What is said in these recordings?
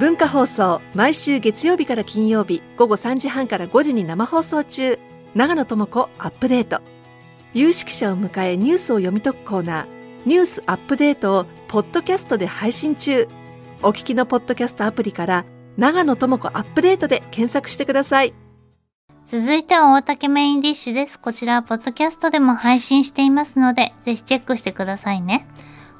文化放送毎週月曜日から金曜日午後3時半から5時に生放送中長野智子アップデート有識者を迎えニュースを読み解くコーナーニュースアップデートをポッドキャストで配信中お聞きのポッドキャストアプリから長野智子アップデートで検索してください続いては大竹メインディッシュです。こちらはポッドキャストでも配信していますので、ぜひチェックしてくださいね。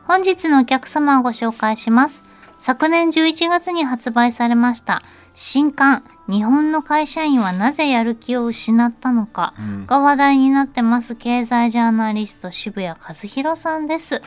本日のお客様をご紹介します。昨年11月に発売されました。新刊。日本の会社員はなぜやる気を失ったのかが話題になってます。経済ジャーナリスト渋谷和弘さんです。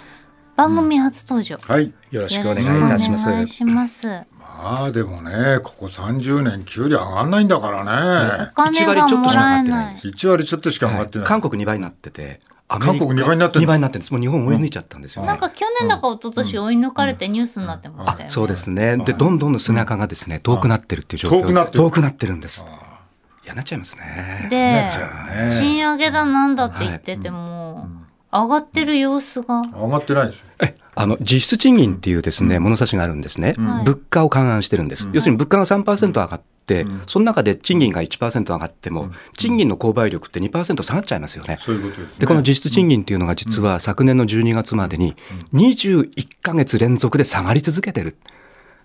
番組初登場、うん、はい。よろしくお願いいたします。お願いします。まあでもねここ30年給料上がんないんだからね。お金がもらえない。1割ちょっとしか上がってない、韓国2倍になってて韓国2倍になって2倍になってるんです。もう日本追い抜いちゃったんですよ、ね、なんか去年だか一昨年追い抜かれてニュースになってましたよね、そうですね。でどんどん背中がですね遠くなってるっていう状況。遠くなってる。遠くなってるんです。嫌なっちゃいますね。で、賃上げだなんだって言ってても、上がってる様子が。上がってないでしょ。えあの実質賃金っていうですね、物差しがあるんですね、物価を勘案してるんです、要するに物価が3%上がって、その中で賃金が1%上がっても、賃金の購買力って2%下がっちゃいますよね。そういうことです、ね、でこの実質賃金っていうのが実は昨年の12月までに21か月連続で下がり続けてる。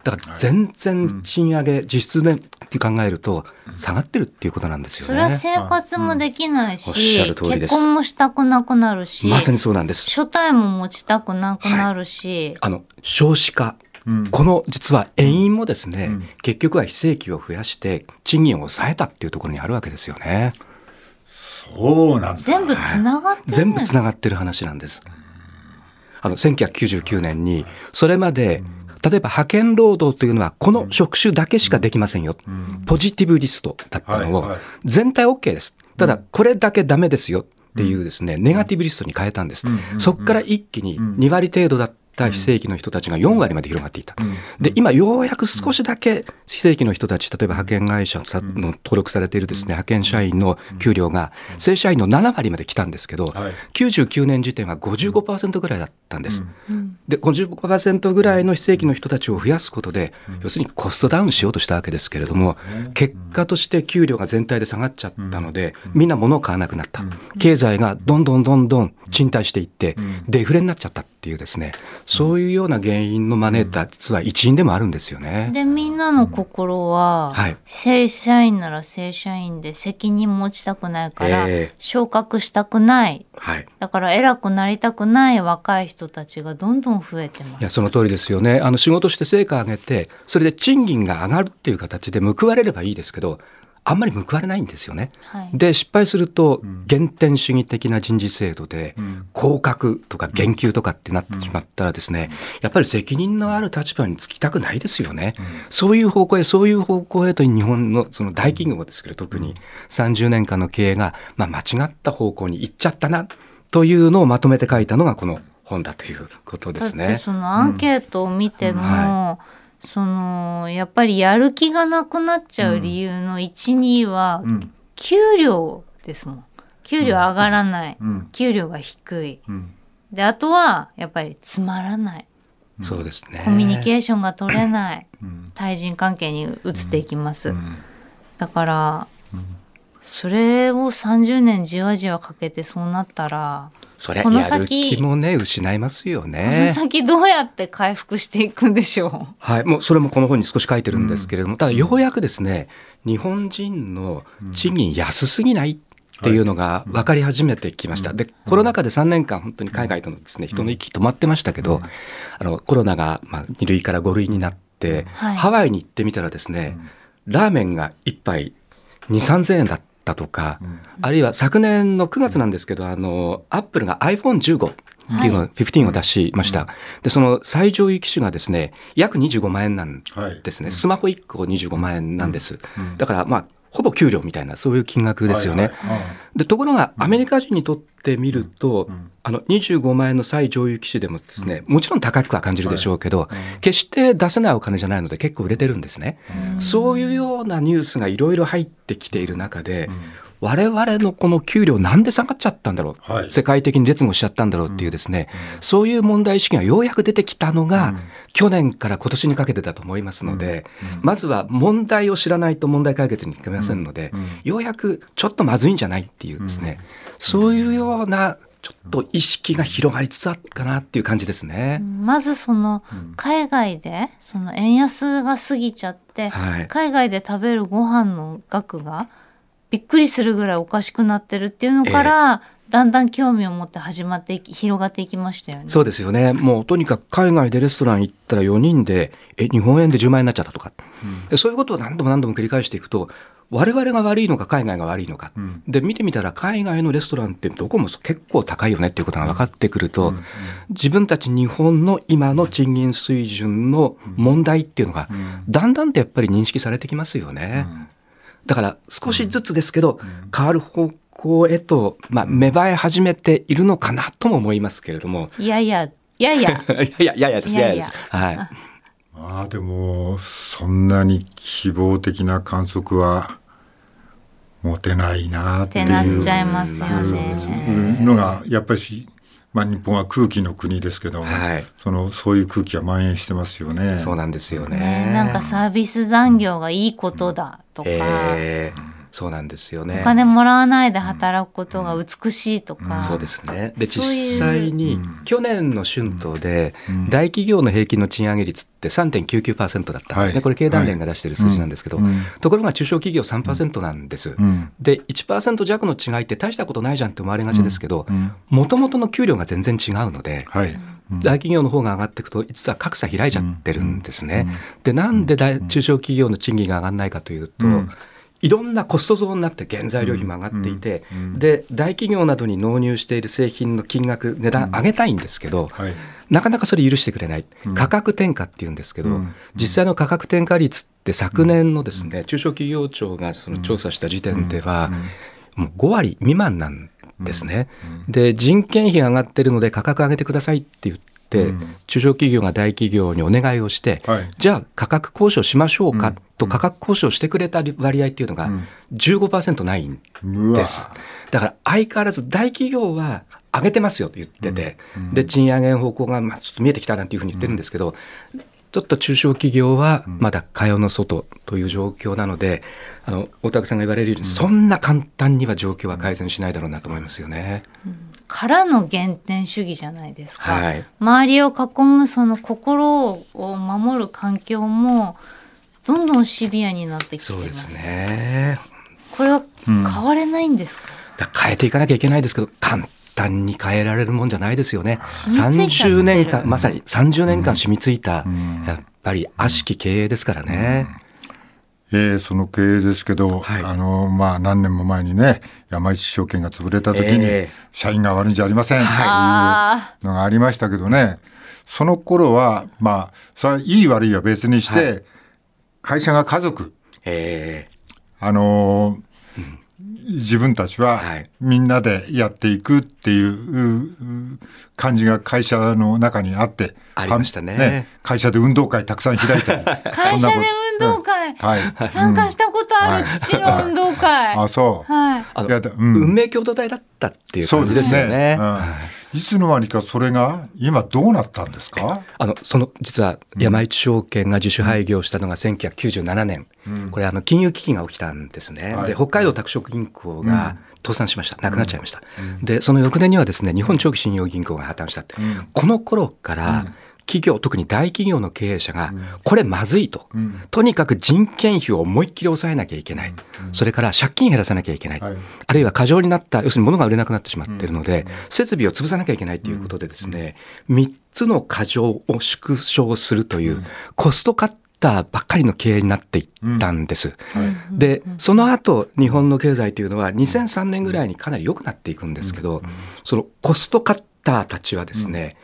だから全然賃上げ、実質でって考えると下がってるっていうことなんですよね。それは生活もできないし、おっしゃる通りです。結婚もしたくなくなるし、まさにそうなんです。所帯も持ちたくなくなるし、あの少子化。この実は遠因もですね、結局は非正規を増やして賃金を抑えたっていうところにあるわけですよね。そうなん全部つながってる、全部つながってる話なんです。あの1999年にそれまで、例えば派遣労働というのはこの職種だけしかできませんよ。ポジティブリストだったのを全体 OK です。ただこれだけダメですよっていうですね、ネガティブリストに変えたんです。そこから一気に2割程度だった非正規の人たちが4割まで広がっていた。で、今ようやく少しだけ非正規の人たち、例えば派遣会社の登録されているですね、派遣社員の給料が正社員の7割まで来たんですけど、99年時点は55%ぐらいだったんです。で、55%ぐらいの非正規の人たちを増やすことで、要するにコストダウンしようとしたわけですけれども、結果として給料が全体で下がっちゃったので、みんな物を買わなくなった。経済がどんどんどんどん賃貸していって、デフレになっちゃったっていうですね、そういうような原因の招いた実は一因でもあるんですよね。でみんなの心は、はい、正社員なら正社員で責任持ちたくないから、えー、昇格したくない、はい、だから偉くなりたくない若い人たちがどんどん増えてます。いやその通りですよね。あの仕事して成果上げてそれで賃金が上がるっていう形で報われればいいですけどあんまり報われないんですよね。はい、で失敗すると原点主義的な人事制度で降格とか減給とかってなってしまったらですねやっぱり責任のある立場につきたくないですよね。そういう方向へそういう方向へと日本のその大企業ですけど特に30年間の経営がまあ間違った方向に行っちゃったなというのをまとめて書いたのがこの本だということですね。そのアンケートを見ても、うん。はいそのやっぱりやる気がなくなっちゃう理由の1、2は給料ですもん。給料上がらない、給料が低い、であとはやっぱりつまらない。そうですね。コミュニケーションが取れない、対人関係に移っていきます、だから、それを30年じわじわかけてそうなったらそれこの先。気もね失いますよね。この先どうやって回復していくんでしょう。はい、もうそれもこの本に少し書いてるんですけれども、うん、ただようやくですね、日本人の賃金安すぎないっていうのが分かり始めてきました。で、コロナ禍で3年間本当に海外とのですね、人の息止まってましたけど、あの、コロナがまあ2類から5類になって、ハワイに行ってみたらですね、ラーメンが1杯2、3000円だった。ったとか、うん、あるいは昨年の9月なんですけど、あの、アップルが iPhone15 っていうのを、15を出しました。で、その最上位機種がですね、約25万円なんですね。はい、スマホ1個25万円なんです。だから、まあ、ほぼ給料みたいな、そういう金額ですよね。で、ところが、アメリカ人にとってみると、あの、25万円の最上位機種でもですね、もちろん高くは感じるでしょうけど、決して出せないお金じゃないので結構売れてるんですね。そういうようなニュースがいろいろ入ってきている中で、我々のこの給料なんで下がっちゃったんだろう、はい。世界的に劣後しちゃったんだろうっていうですね、そういう問題意識がようやく出てきたのが、去年から今年にかけてだと思いますので、まずは問題を知らないと問題解決にいけませんので、ようやくちょっとまずいんじゃないっていうですね、そういうようなちょっと意識が広がりつつあるかなっていう感じですね。まずその海外でその円安が過ぎちゃって、はい。海外で食べるご飯の額がびっくりするぐらいおかしくなってるっていうのから、だんだん興味を持って始まっていき広がっていきましたよね。そうですよね。もうとにかく海外でレストラン行ったら4人で、え、日本円で10万円になっちゃったとか。でそういうことを何度も何度も繰り返していくと、我々が悪いのか海外が悪いのか。で、見てみたら海外のレストランってどこも結構高いよねっていうことが分かってくると、自分たち日本の今の賃金水準の問題っていうのが、だんだんとやっぱり認識されてきますよね。だから少しずつですけど、変わる方向へと、まあ、芽生え始めているのかなとも思いますけれども。いやいやいやいや いやいや、いやいやです、いいやいややいやです。はい。まあでもそんなに希望的な観測は持てないなっていうってなっちゃいますよね。のがやっぱりし、まあ、日本は空気の国ですけども、はいそのそういう空気が蔓延してますよね。そうなんですよね。ねなんかサービス残業がいいことだとか、えーそうなんですよね。お金もらわないで働くことが美しいとか、そうですね。で、実際に、去年の春闘で、大企業の平均の賃上げ率って3.99%だったんですね。はい。これ経団連が出している数字なんですけど、うん。ところが中小企業3%なんです。うん。で、1%弱の違いって大したことないじゃんって思われがちですけどうん、もともとの給料が全然違うので、はい。大企業の方が上がっていくと、実は格差開いちゃってるんですね。で、なんで大中小企業の賃金が上がらないかというと、うんいろんなコスト増になって原材料費も上がっていて、で、大企業などに納入している製品の金額、値段上げたいんですけど、はい。なかなかそれ許してくれない。価格転嫁っていうんですけど、うん。実際の価格転嫁率って昨年のですね、中小企業庁がその調査した時点では、もう5割未満なんですね。で、人件費が上がってるので価格上げてくださいって言って、うん。中小企業が大企業にお願いをして、はい。じゃあ価格交渉しましょうかと価格交渉してくれた割合っていうのが15%ないんです。だから相変わらず大企業は上げてますよと言ってて、で、賃上げの方向がまあちょっと見えてきたなんていうふうに言ってるんですけど、ちょっと中小企業はまだ蚊帳の外という状況なので、あの、大竹さんが言われるように、そんな簡単には状況は改善しないだろうなと思いますよね。からの原点主義じゃないですか、はい。周りを囲むその心を守る環境もどんどんシビアになってきてそうでますすね。これは変われないんですか、だから変えていかなきゃいけないですけど、簡単に変えられるもんじゃないですよね。染みついちゃってる30年間、まさに30年間染みついた、ん。やっぱり悪しき経営ですからね。えーその経営ですけど、はい。あの、まあ、何年も前にね、山一証券が潰れた時に、ええ。社員が悪いんじゃありません、あというのがありましたけどね、その頃は、まあ、それはいい悪いは別にして、は会社が家族、えあのー自分たちははい。みんなでやっていくっていううう感じが会社の中にあって、ありましたね。会社で運動会たくさん開いたり。ー会社で運動会、はい。参加したことあるはい父の運動会、あ、そう。はい。あのうん。運命共同体だったっていうそう感じでね。ですすよね。うんいつの間にかそれが今どうなったんですか？あの、その、実は山一証券が自主廃業したのが1997年。これ、あの、金融危機が起きたんですね。はいで、北海道拓殖銀行が倒産しました。なくなっちゃいました。で、その翌年にはですね、日本長期信用銀行が破綻した。この頃から、企業、特に大企業の経営者が、これまずいと。ん。とにかく人件費を思いっきり抑えなきゃいけない。それから借金減らさなきゃいけない。はい。あるいは過剰になった、要するに物が売れなくなってしまっているので、設備を潰さなきゃいけないということでですね、3つの過剰を縮小するという、コストカッターばっかりの経営になっていったんです。で、その後、日本の経済というのは2003年ぐらいにかなり良くなっていくんですけど、そのコストカッターたちはですね、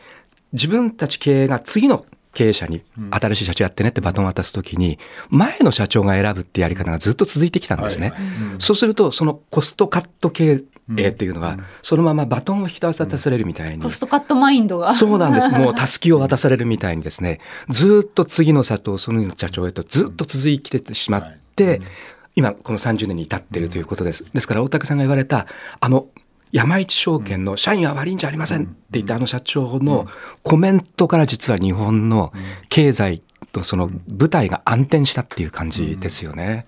自分たち経営が次の経営者に新しい社長やってねってバトンを渡すときに、前の社長が選ぶってやり方がずっと続いてきたんですね。そうすると、そのコストカット経営っていうのが、そのままバトンを引き渡されるみたいに。コストカットマインドが。そうなんです。もうたすきを渡されるみたいにですね、ずっと次の社長、その社長へとずっと続いててしまって、今この30年に至っているということです。ですから大竹さんが言われたあの山一証券の社員は悪いんじゃありませんって言ったあの社長のコメントから実は日本の経済とその舞台が暗転したっていう感じですよね。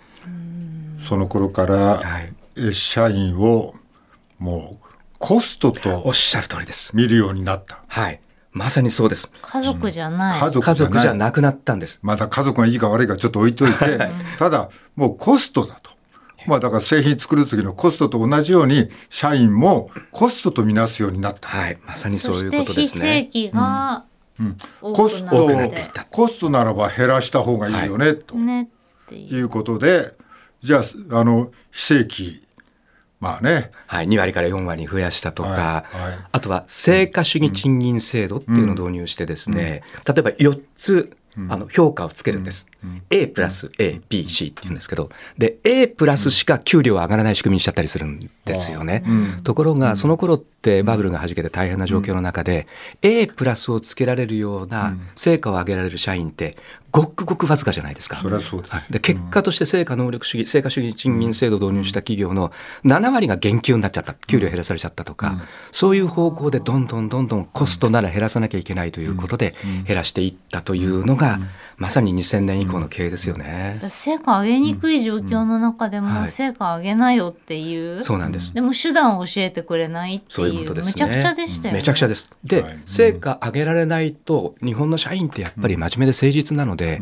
その頃から社員をもうコストおとっしゃる通りです。見るようになった。はい。まさにそうです。家族じゃない。家族家族じゃない。なくなったんです。まだ家族がいいか悪いかちょっと置いといて、ただもうコストだと。まあだから製品作る時のコストと同じように社員もコストとみなすようになった。はい。まさにそそういうことで非正すね。規が多コストコストならば減らした方がいいよね、とねっていう。いうことで、じゃあ、あの、非正規、まあね、はい。2割から4割に増やしたとか、はいはいあとは成果主義賃金制度っていうのを導入してですね、例えば4つ、あの評価をつけるんです。A プラス A、B、C って言うんですけど、で、A プラスしか給料は上がらない仕組みにしちゃったりするんですよね。ところが、その頃ってバブルが弾けて大変な状況の中で、A プラスをつけられるような成果を上げられる社員って、ごくごくわずかじゃないですか。それはそうです。で結果として成果能力主義、成果主義賃金制度を導入した企業の7割が減給になっちゃった、給料減らされちゃったとか、そういう方向でどんどんどんどんコストなら減らさなきゃいけないということで減らしていったというのが、まさに2000年以降の経営ですよね。成果上げにくい状況の中でもはい成果上げなよっていう。そうなんです。でも手段を教えてくれないってそういういう。ことですね。めちゃくちゃでしたよね。めちゃくちゃです。で、はい成果上げられないと、日本の社員ってやっぱり真面目で誠実なので、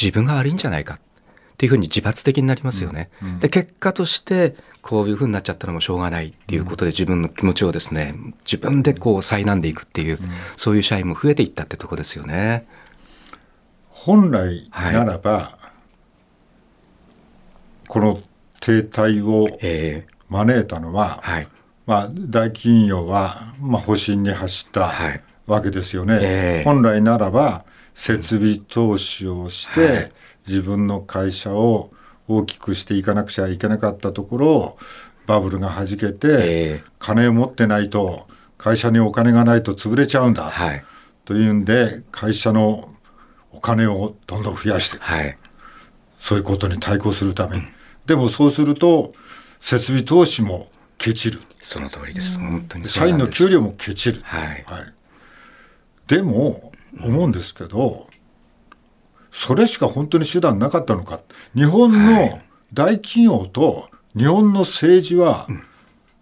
自分が悪いんじゃないかっていうふうに自発的になりますよね。で、結果として、こういうふうになっちゃったのもしょうがないっていうことで自分の気持ちをですね、自分でこう災難でいくっていう、そういう社員も増えていったってとこですよね。本来ならば、この停滞をえ招いたのは、ーはい。まあ、大企業は、まあ、保身に走ったはい。わけですよね。ええ。本来ならば、設備投資をして、はい。自分の会社を大きくしていかなくちゃいけなかったところを、バブルが弾けて、ええ。金を持ってないと、会社にお金がないと潰れちゃうんだ、はい。というんで、会社のお金をどんどん増やしていく。はい。そういうことに対抗するために。でもそうすると、設備投資もケチる。その通りです。本当にそ社員。の給料もケチる。はい。はい、でも、思うんですけど、それしか本当に手段なかったのか。日本の大企業と日本の政治は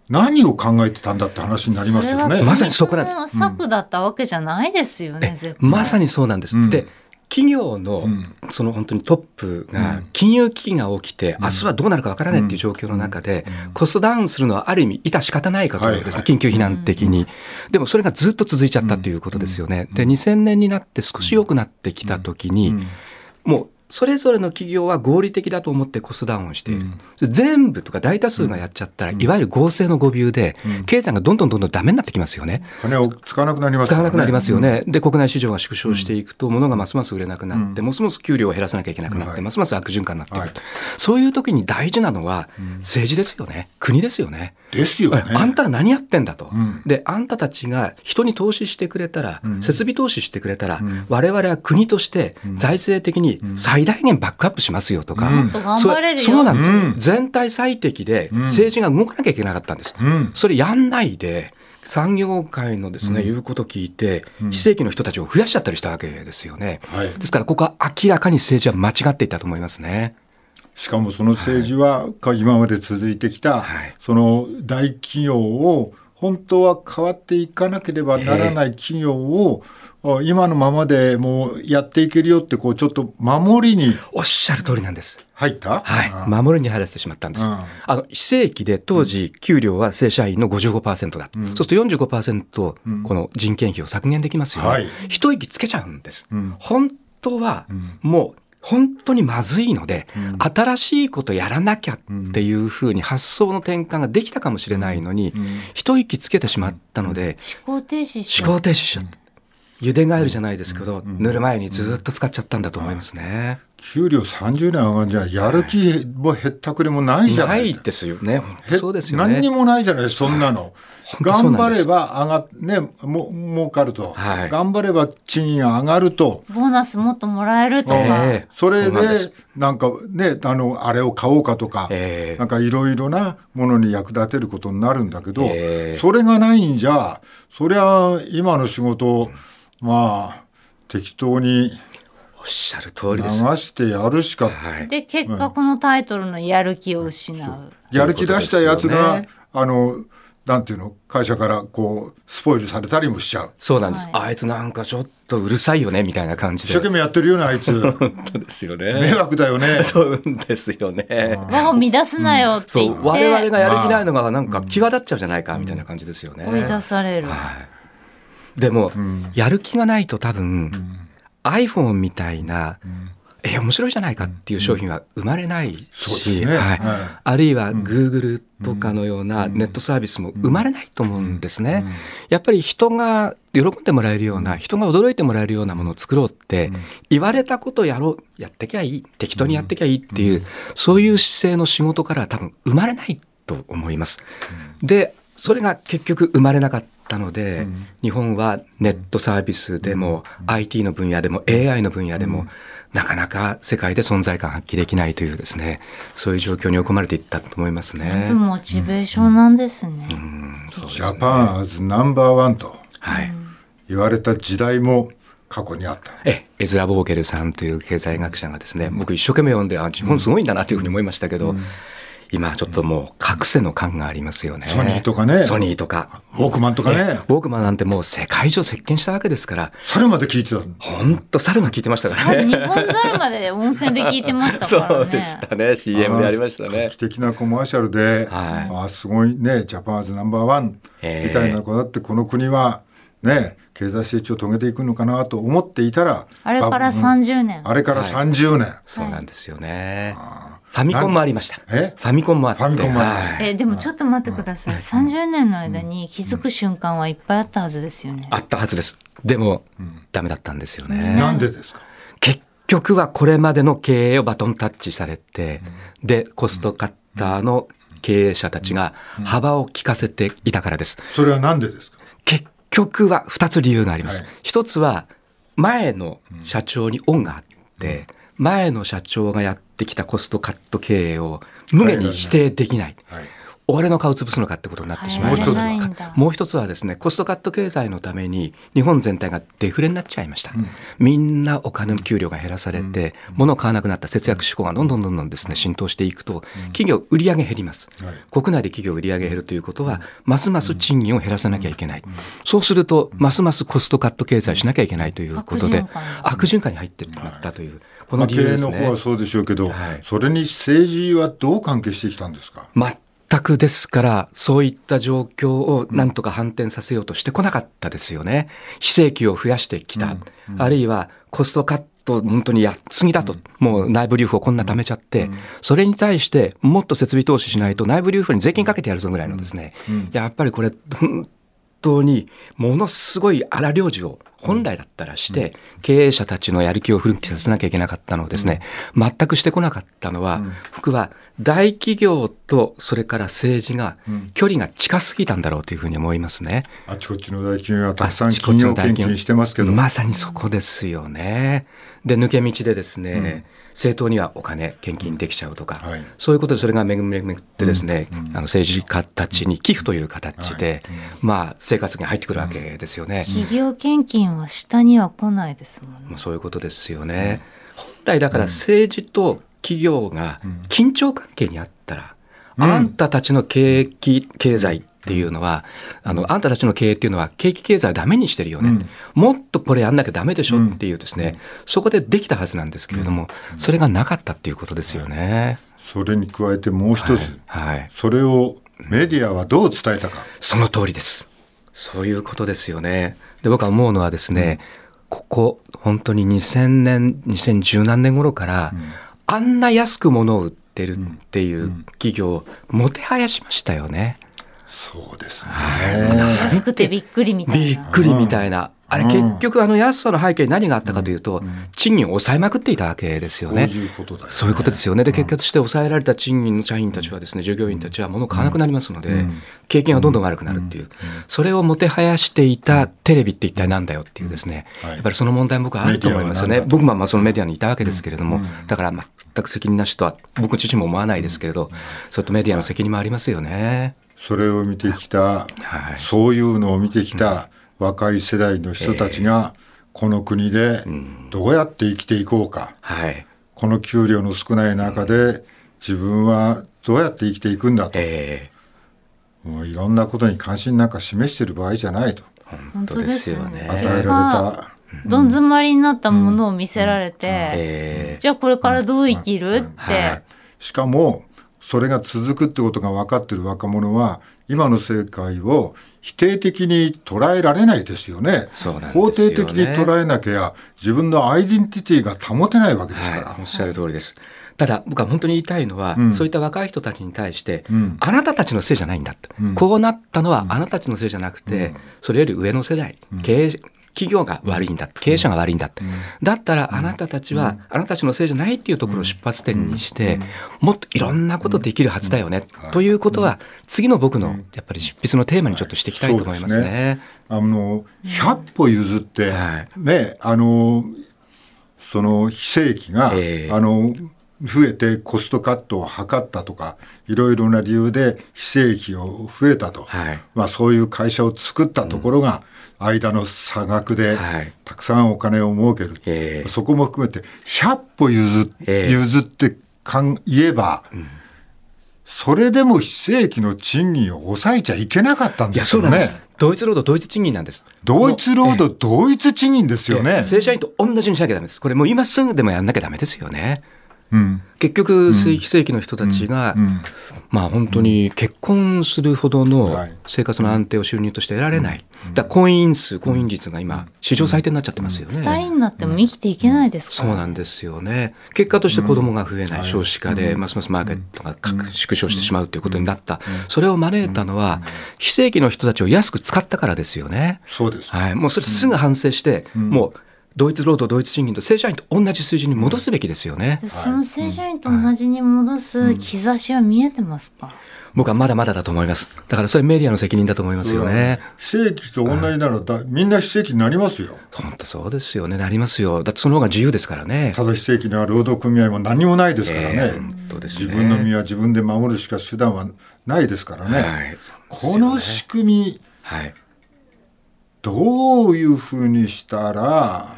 何を考えてたんだって話になりますよね。まさにそこなんです策だったわけじゃないですよね。まさにそうなんです。うんで企業のん。その本当にトップが金融危機が起きて、明日はどうなるかわからないっていう状況の中で、コストダウンするのはある意味致し方ないかとですね、緊急避難的に、でもそれがずっと続いちゃったということですよね。で2000年になって少し良くなってきた時に、もうそれぞれの企業は合理的だと思ってコストダウンをしている。全部とか大多数がやっちゃったら、いわゆる合成の誤謬で、経済がどんどんどんどんダメになってきますよね。金を使わなくなります使わなくなりますよね。ね。で、国内市場が縮小していくと、物がますます売れなくなって、ますます給料を減らさなきゃいけなくなって、はい。ますます悪循環になっていく、はい。そういう時に大事なのは、政治ですよね。国ですよね。ですよね。あんたら何やってんだと、ん。で、あんたたちが人に投資してくれたら、ん。設備投資してくれたら、ん。我々は国として財政的に最大限バックアップしますよとか、うん。そそうなんですよ、うん。全体最適で政治が動かなきゃいけなかったんです。うん。それやんないで、産業界のですね、言うことを聞いて、非正規の人たちを増やしちゃったりしたわけですよね。はい。ですから、ここは明らかに政治は間違っていたと思いますね。しかもその政治は、今まで続いてきた、はい。その大企業を本当は変わっていかなければならない企業を、あ今のままでもうやっていけるよってこうちょっと守りにおっしゃる通りなんです。入った、はい。あ守りに入らせてしまったんです。うんあの、非正規で当時、給料は正社員の55%だ。そうすると45%、この人件費を削減できますよね。はい一息つけちゃうんです。ん本当は、もう、本当にまずいので、新しいことやらなきゃっていうふうに発想の転換ができたかもしれないのに、一息つけてしまったので、思考停止しちゃう思考停止しちゃった。茹でガエルじゃないですけど、塗る前にずっと使っちゃったんだと思いますね。給料30年上がじゃやる気もへったくれもないじゃなないいですよね。そうですよね。何にもないじゃないそんなの。本当そう頑張れば上がっねも儲かると、はい頑張れば賃金が上がると。ボーナスもっともらえるとか。ええそれでなんかねあのあれを買おうかとか、ええなんかいろいろなものに役立てることになるんだけど、ええそれがないんじゃそりゃ今の仕事をまあ適当におっしゃる通流りです。してやるしか、はい。で、結果このタイトルのやる気を失う。やる気出したやつが、ねあのなんていうの会社からこうスポイルされたりもしちゃうそうなんです、はいあいつなんかちょっとうるさいよねみたいな感じで。一生懸命やってるよねあいつ 本当ですよね。迷惑だよねそうですよね。輪を乱すなよってそう言って、我々がやる気ないのがなんか際立っちゃうじゃないかみたいな感じですよね。追い出される。はい。でも、やる気がないと多分、iPhone みたいな、え、面白いじゃないかっていう商品は生まれないし、そうですね。はい。はい。あるいは Google とかのようなネットサービスも生まれないと思うんですね。やっぱり人が喜んでもらえるような、人が驚いてもらえるようなものを作ろうって、言われたことをやろう、やってきゃいい、適当にやってきゃいいっていう、そういう姿勢の仕事からは多分生まれないと思います。で、それが結局生まれなかったので、日本はネットサービスでも、IT の分野でも AI の分野でも、なかなか世界で存在感発揮できないというですね、そういう状況に追い込まれていったと思います全ね部。モチベーションなんですね。うん。そうですジャパンアズナンバーワンとはい。言われた時代も過去にあった。え、エズラ・ボーゲルさんという経済学者がですね、僕一生懸命読んで、あ、日本すごいんだなというふうに思いましたけど、今ちょっともう覚醒の感がありますよね。ソニーとかねソニーとか。ウォークマンとかねウォークマンなんてもう世界中席巻したわけですから、それまで聞いてたの？本当猿が聞いてましたからね。日本猿まで温泉で聞いてましたからね。そうでしたね。CM でありましたね画期。的なコマーシャルで、はいあすごいねジャパンアズナンバーワンええみたいな子だってこの国はね経済成長を遂げていくのかなと思っていたらあれからうん30年。あれから30年、そうなんですよね。ファミコンもありました。え？ファミコンもあって。ファミコンもありましたはいえでもちょっと待ってください。30年の間に気づく瞬間はいっぱいあったはずですよね。あったはずです。でも、ダメだったんですよね。なんでですか？結局はこれまでの経営をバトンタッチされて、で、コストカッターの経営者たちが幅を利かせていたからです。それはなんでですか？結局は2つ理由があります。はい一つは、前の社長に恩があって、前の社長がやってきたコストカット経営を無限に否定できない。はい。俺の顔潰すのかってことになってしまいましたもう一つ。はもう一つはですね、コストカット経済のために日本全体がデフレになっちゃいました。みんなお金の給料が減らされて、物を買わなくなった節約志向がどんどんどんどんですね、浸透していくと、企業売上減ります。はい。国内で企業売上減るということは、ますます賃金を減らさなきゃいけない。そうすると、ますますコストカット経済しなきゃいけないということで悪循環、に入ってしまったという、こまあ、の理経営由ですねの方は。そうでしょうけど、はいそれに政治はどう関係してきたんですか？全くですから、そういった状況をなんとか反転させようとしてこなかったですよね。非正規を増やしてきた。あるいはコストカット本当にやっすぎだと。もう内部留保をこんな貯めちゃって、それに対してもっと設備投資しないと内部留保に税金かけてやるぞぐらいのですね。やっぱりこれ、本当にものすごい荒領事を本来だったらして、経営者たちのやる気を奮起させなきゃいけなかったのをですね、全くしてこなかったのは、僕は大企業とそれから政治が距離が近すぎたんだろうというふうに思いますね。あちこちの大企業がたくさん企業の大企業献金してますけど、まさにそこですよね。で、抜け道でですね、政党にはお金、献金できちゃうとか、はいそういうことでそれがめぐめぐってですね、あの政治家たちに寄付という形で、まあ生活に入ってくるわけですよね。企業献金は下には来ないですもんね。もうそういうことですよね。本来だから政治と企業が緊張関係にあっあんたたちの景気経済っていうのは、あの、あんたたちの経営っていうのは景気経済をダメにしてるよね。もっとこれやんなきゃダメでしょっていうですね、そこでできたはずなんですけれども、それがなかったっていうことですよね。それに加えてもう一つ、はい。はいそれをメディアはどう伝えたか。その通りです。そういうことですよね。で、僕は思うのはですね、ここ、本当に2000年、2010何年頃から、あんな安く物を売ってるっていう企業をもてはやしましたよね。そうですね。安くてびっくりみたいな。びっくりみたいな。あれ結局あの安さの背景に何があったかというと、賃金を抑えまくっていたわけですよね。そういうことだよねそういうことですよね。で、結果として抑えられた賃金の社員たちはですね、従業員たちは物を買わなくなりますので、経験がどんどん悪くなるっていう。それをもてはやしていたテレビって一体なんだよっていうですね。はいやっぱりその問題も僕はあると思いますよね。僕もまあそのメディアにいたわけですけれども、だから全く責任なしとは僕自身も思わないですけれど、それとメディアの責任もありますよね。それを見てきた、はい。そういうのを見てきた若い世代の人たちが、この国でどうやって生きていこうか、はい。この給料の少ない中で自分はどうやって生きていくんだと、えもういろんなことに関心なんか示してる場合じゃないと、え本当ですよね。与えられた、どん詰まりになったものを見せられて、ええ。じゃあこれからどう生きる？って、はい。しかもそれが続くってことが分かってる若者は今の世界を否定的に捉えられないですよね。そうなんですよね。肯定的に捉えなきゃ自分のアイデンティティが保てないわけですから、はい、おっしゃる通りです。ただ僕は本当に言いたいのは、ん。そういった若い人たちに対して、ん。あなたたちのせいじゃないんだって、ん。こうなったのはあなたたちのせいじゃなくて、それより上の世代、経営企業が悪いんだ、経営者が悪いんだって、だったらあなたたちは、あなたたちのせいじゃないっていうところを出発点にして、もっといろんなことできるはずだよね、ということは、次の僕のやっぱり執筆のテーマにちょっとしていきたいと思いますそうですね。あの100歩譲って、はい。ねあのその非正規が、ええ。あの増えてコストカットを図ったとかいろいろな理由で非正規を増えたと、はいまあ、そういう会社を作ったところが、間の差額ではいたくさんお金を儲ける、ええそこも含めて100歩譲譲ってかん言えば、それでも非正規の賃金を抑えちゃいけなかったんですよね。。同一労働、同一賃金なんです。同一労働、同一賃金ですよね。正社員と同じにしなきゃダメです。これもう今すぐでもやんなきゃダメですよね。うん。結局、非正規の人たちが、うん。まあ本当に結婚するほどのはい。生活の安定を収入として得られない。だ婚姻数、婚姻率が今、史上最低になっちゃってますよね。二人になっても生きていけないですか？ら。そうなんですよね。結果として子供が増えない、少子化で、ますますマーケットが縮小してしまうということになった。それを招いたのは、非正規の人たちを安く使ったからですよね。そうです。はい。もうそれすぐ反省して、もう、同一労働、同一賃金と正社員と同じ水準に戻すべきですよね。でその正社員と同じに戻す兆しは見えてますか、僕はまだまだだと思います。だからそれメディアの責任だと思いますよね。非正規と同じならだ、みんな非正規になりますよ。本当そうですよね。なりますよ。だってその方が自由ですからね。ただ非正規には労働組合も何もないですからね。ええ本当ですね自分の身は自分で守るしか手段はないですからね。はい。この仕組み、はい。どういうふうにしたら、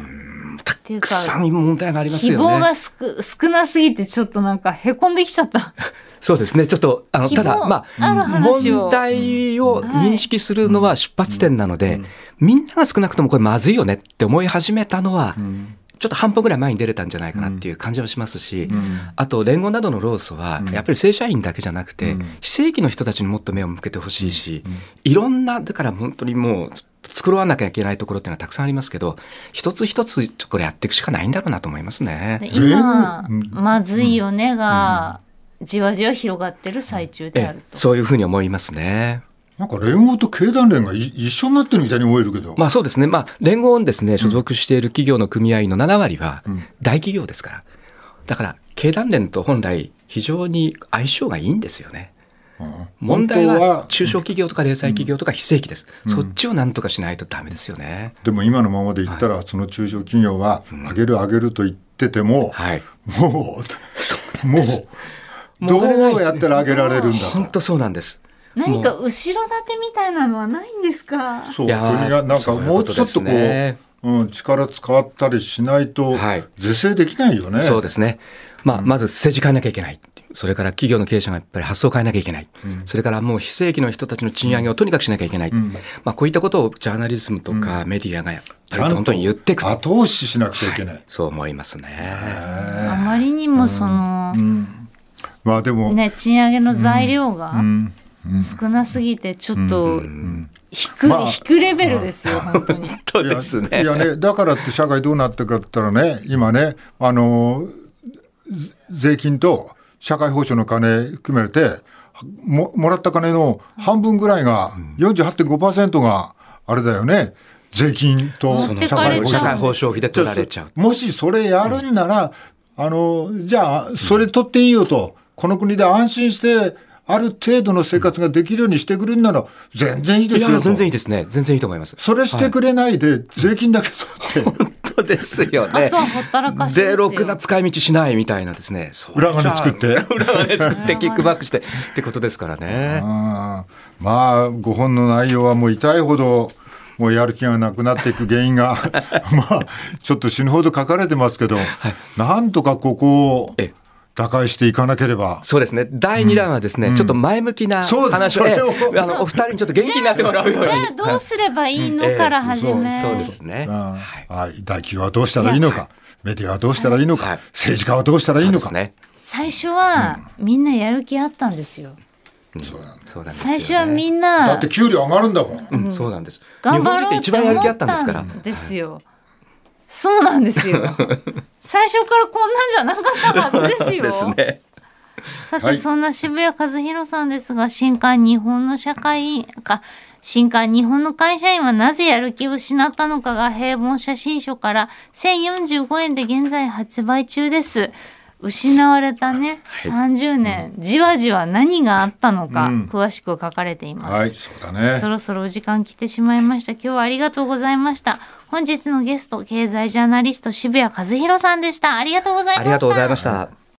たくさん問題があります希望よね。がすく少なすぎてちょっとなんかへこんできちゃった。そうですね。ちょっと、あの、希望ただ、まあ問題を認識するのは出発点なので、みんなが少なくともこれまずいよねって思い始めたのは、ちょっと半歩ぐらい前に出れたんじゃないかなっていう感じはしますし、あと連合などの労組は、やっぱり正社員だけじゃなくて、非正規の人たちにもっと目を向けてほしいし、いろんな、だから本当にもう、作らなきゃいけないところっていうのはたくさんありますけど、一つ一つちょやっていくしかないんだろうなと思いますね。で今、うんまずいよねが、じわじわ広がってる最中であえると。そういうふうに思いますね。なんか連合と経団連がい一緒になってるみたいに思えるけど。まあそうですね。まあ連合にですね、所属している企業の組合員の7割は大企業ですから。だから経団連と本来非常に相性がいいんですよね。うん問題は中小企業とか零細企業とか非正規です。そっちをなんとかしないとダメですよね。でも今のままで言ったら、その中小企業は上げる上げると言ってても、はい。もそうう、もう、もどうやったら上げられるんだ本と。当そうなんです。何か後ろ盾みたいなのはないんですか？そう、なんかもうちょっとこそうねう、うん、力使ったりしないとはい、是正できないよね。そうですね。まあ、まず政治変えなきゃいけない。それから企業の経営者がやっぱり発想を変えなきゃいけない。それからもう非正規の人たちの賃上げをとにかくしなきゃいけない。まあ、こういったことをジャーナリズムとかメディアがやっぱりどんどん言っていくと。後押ししなくちゃいけない。そう思いますね。あまりにもその、まあでも、ね、賃上げの材料がうん。少なすぎてちょっと引く、まあ。引くレベルですよ、本当に。そうですね。いやね、だからって社会どうなってるかって言ったらね、今ね、あの、ぜ税金と社会保障の金含めて、ももらった金の半分ぐらいが、48.5%があれだよね。税金と社会保障。保障費で取られちゃう。もしそれやるんなら、あのじゃあそれ取っていいよと、この国で安心してある程度の生活ができるようにしてくれるなら全然いいですよといや、全然いいですね。全然いいと思います。それしてくれないで税金だけ取って、本当ですよねあと。はほったらかしですよ。で、ろくな使い道しないみたいなですね。そう 裏金作って。裏金作ってキックバックしてってことですからね。あーまあ5本の内容はもう痛いほどもうやる気がなくなっていく原因が まあちょっと死ぬほど書かれてますけど、なんとかここをええ打開していかなければ。そうですね。第2弾はですね、ちょっと前向きな話を、えそれをえあの、お二人にちょっと元気になってもらうように。じゃあどうすればいいのから始め。そうですね。あはいーはい、大企業はどうしたらいいのか、メディアはどうしたらいいのか、はい政治家はどうしたらいいのか。そうですね。最初はみんなやる気あったんですよ。そうなんだそうなんですよね最初はみんなだって給料上がるんだもん。うん、そうなんです。頑張ろうって一番やる気あったんですから。んですよ。そうなんですよ。最初からこんなんじゃなかったはずですよ。ですね。さて、はいそんな渋谷和弘さんですが、新刊日本の社会か、新刊日本の会社員はなぜやる気を失ったのかが平凡写真書から1045円で現在発売中です。失われたね、30年、じわじわ何があったのか、うん詳しく書かれています。はい、そうだねそ。ろそろお時間来てしまいました。今日はありがとうございました。本日のゲスト、経済ジャーナリスト渋谷和弘さんでした。ありがとうございました。ありがとうございました。